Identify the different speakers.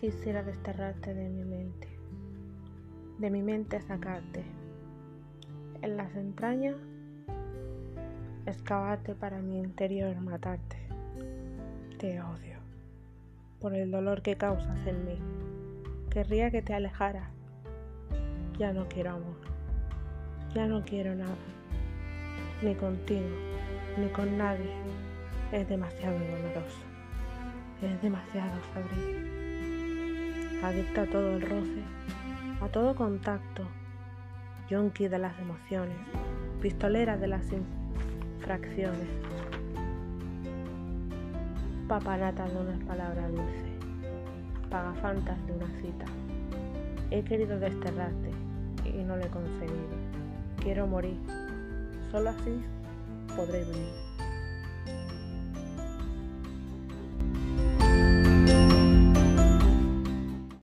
Speaker 1: Quisiera desterrarte de mi mente, de mi mente sacarte, en las entrañas, excavarte para mi interior, matarte. Te odio por el dolor que causas en mí. Querría que te alejaras. Ya no quiero amor. Ya no quiero nada. Ni contigo, ni con nadie. Es demasiado doloroso. Es demasiado febril. Adicta a todo el roce, a todo contacto. Yonki de las emociones. Pistolera de las infracciones. Papanata de unas palabras dulces. Pagafantas de una cita. He querido desterrarte y no lo he conseguido. Quiero morir. Solo así podré vivir.